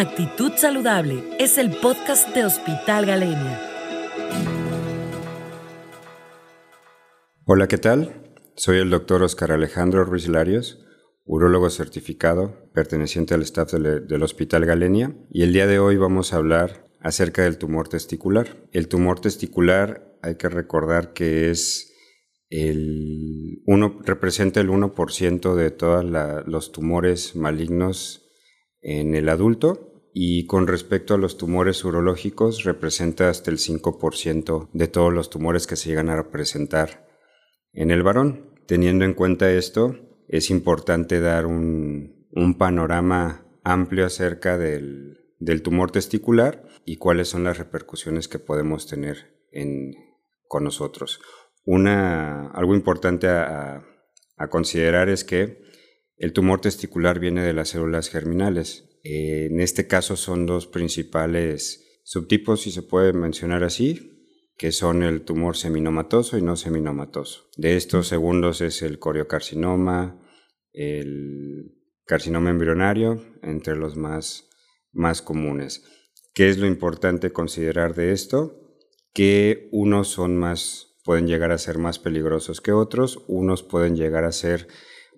Actitud Saludable es el podcast de Hospital Galenia. Hola, ¿qué tal? Soy el doctor Oscar Alejandro Ruiz Larios, urólogo certificado perteneciente al staff del, Hospital Galenia, y el día de hoy vamos a hablar acerca del tumor testicular. El tumor testicular hay que recordar que es el uno, representa el 1% de todos los tumores malignos en el adulto y con respecto a los tumores urológicos representa hasta el 5% de todos los tumores que se llegan a presentar en el varón. Teniendo en cuenta esto, es importante dar un, panorama amplio acerca del, tumor testicular y cuáles son las repercusiones que podemos tener con nosotros. Una, algo importante a considerar es que el tumor testicular viene de las células germinales. Eh, en este caso son dos principales subtipos, si se puede mencionar así, que son el tumor seminomatoso y no seminomatoso. De estos segundos es el coriocarcinoma, el carcinoma embrionario, entre los más, más comunes. ¿Qué es lo importante considerar de esto? Que unos son más, pueden llegar a ser más peligrosos que otros, unos pueden llegar a ser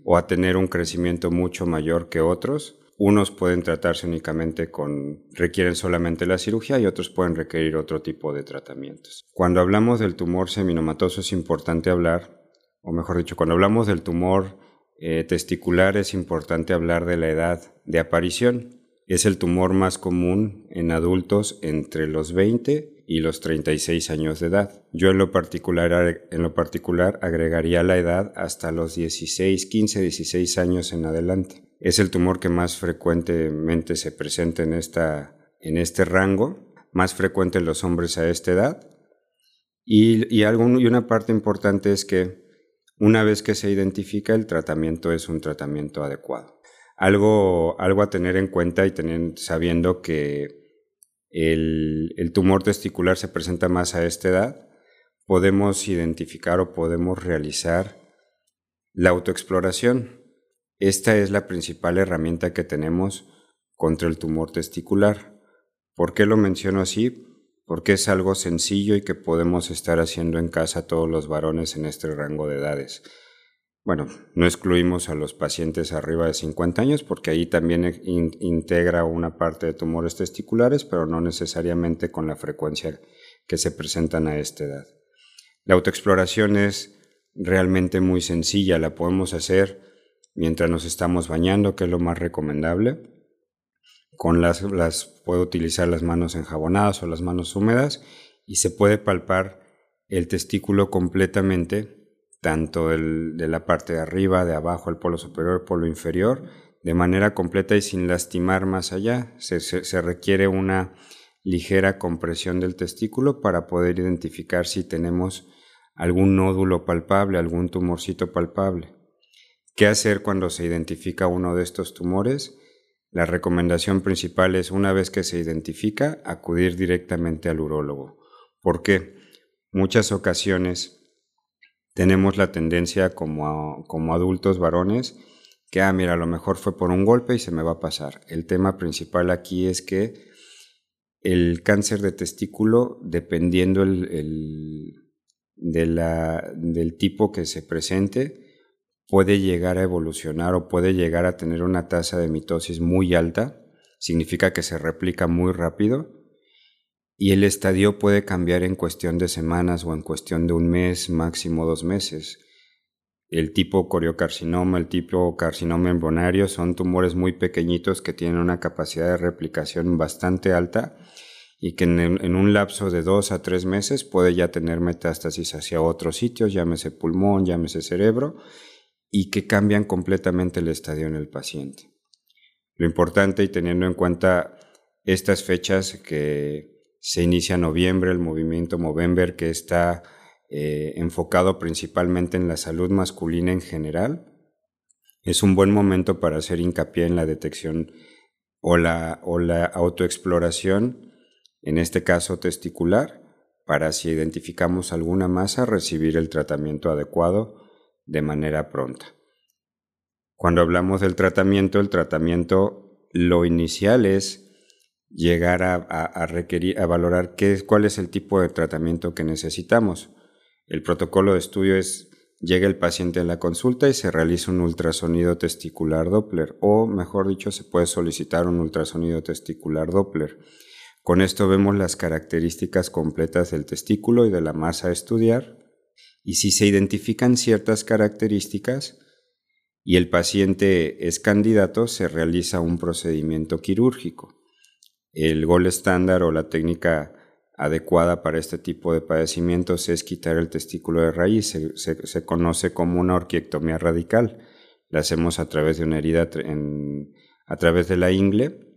o a tener un crecimiento mucho mayor que otros. Unos pueden tratarse únicamente con, requieren solamente la cirugía y otros pueden requerir otro tipo de tratamientos. Cuando hablamos del tumor seminomatoso es importante hablar, o mejor dicho, cuando hablamos del tumor eh, testicular es importante hablar de la edad de aparición. Es el tumor más común en adultos entre los 20 y los 36 años de edad. Yo en lo particular, en lo particular agregaría la edad hasta los 16, 15, 16 años en adelante. Es el tumor que más frecuentemente se presenta en, esta, en este rango, más frecuente en los hombres a esta edad. Y, y, algo, y una parte importante es que una vez que se identifica el tratamiento es un tratamiento adecuado. Algo, algo a tener en cuenta y tener, sabiendo que el, tumor testicular se presenta más a esta edad, podemos identificar o podemos realizar la autoexploración. Esta es la principal herramienta que tenemos contra el tumor testicular. ¿Por qué lo menciono así? Porque es algo sencillo y que podemos estar haciendo en casa todos los varones en este rango de edades. Bueno, no excluimos a los pacientes arriba de 50 años porque ahí también integra una parte de tumores testiculares, pero no necesariamente con la frecuencia que se presentan a esta edad. La autoexploración es realmente muy sencilla, la podemos hacer mientras nos estamos bañando, que es lo más recomendable. Con las, las puedo utilizar las manos enjabonadas o las manos húmedas y se puede palpar el testículo completamente tanto de la parte de arriba, de abajo, el polo superior, el polo inferior, de manera completa y sin lastimar más allá. Se, requiere una ligera compresión del testículo para poder identificar si tenemos algún nódulo palpable, algún tumorcito palpable. ¿Qué hacer cuando se identifica uno de estos tumores? La recomendación principal es, una vez que se identifica, acudir directamente al urólogo. ¿Por qué? Muchas ocasiones tenemos la tendencia como, como adultos varones que, ah, mira, a lo mejor fue por un golpe y se me va a pasar. El tema principal aquí es que el cáncer de testículo, dependiendo el, de la, del tipo que se presente, puede llegar a evolucionar o puede llegar a tener una tasa de mitosis muy alta, significa que se replica muy rápido y el estadio puede cambiar en cuestión de semanas o en cuestión de un mes, máximo dos meses. El tipo coriocarcinoma, el tipo carcinoma embrionario son tumores muy pequeñitos que tienen una capacidad de replicación bastante alta y que en, un lapso de dos a tres meses puede ya tener metástasis hacia otros sitios, llámese pulmón, llámese cerebro, y que cambian completamente el estadio en el paciente. Lo importante y teniendo en cuenta estas fechas que se inicia en noviembre el movimiento Movember que está eh, enfocado principalmente en la salud masculina en general. Es un buen momento para hacer hincapié en la detección o la, o la autoexploración, en este caso testicular, para si identificamos alguna masa recibir el tratamiento adecuado de manera pronta. Cuando hablamos del tratamiento, el tratamiento lo inicial es llegar a, requerir, a valorar qué, cuál es el tipo de tratamiento que necesitamos. El protocolo de estudio es llega el paciente en la consulta y se realiza un ultrasonido testicular Doppler, o mejor dicho, se puede solicitar un ultrasonido testicular Doppler. Con esto vemos las características completas del testículo y de la masa a estudiar, y si se identifican ciertas características y el paciente es candidato, se realiza un procedimiento quirúrgico. El gol estándar o la técnica adecuada para este tipo de padecimientos es quitar el testículo de raíz. Se, conoce como una orquiectomía radical. La hacemos a través de una herida a través de la ingle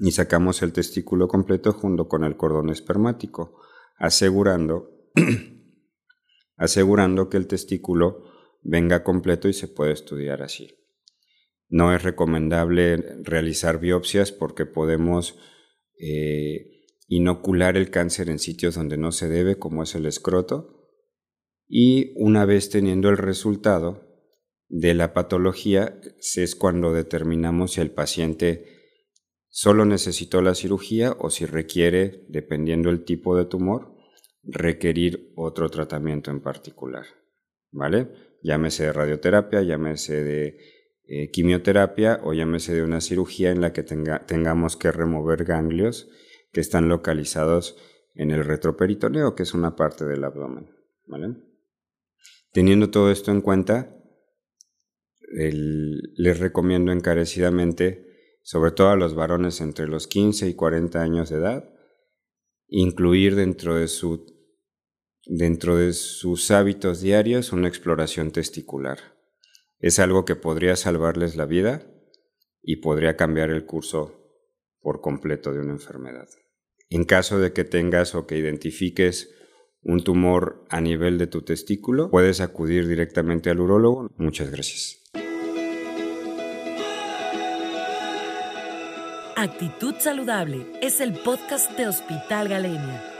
y sacamos el testículo completo junto con el cordón espermático, asegurando, asegurando que el testículo venga completo y se puede estudiar así. No es recomendable realizar biopsias porque podemos eh, inocular el cáncer en sitios donde no se debe, como es el escroto, y una vez teniendo el resultado de la patología, es cuando determinamos si el paciente solo necesitó la cirugía o si requiere, dependiendo el tipo de tumor, requerir otro tratamiento en particular. ¿Vale? Llámese de radioterapia, llámese de eh, quimioterapia o llámese de una cirugía en la que tengamos que remover ganglios que están localizados en el retroperitoneo, que es una parte del abdomen. ¿vale? Teniendo todo esto en cuenta, les recomiendo encarecidamente sobre todo a los varones entre los 15 y 40 años de edad, incluir dentro de, su, dentro de sus hábitos diarios una exploración testicular. Es algo que podría salvarles la vida y podría cambiar el curso por completo de una enfermedad. En caso de que tengas o que identifiques un tumor a nivel de tu testículo, puedes acudir directamente al urólogo. Muchas gracias. Actitud Saludable es el podcast de Hospital Galenia.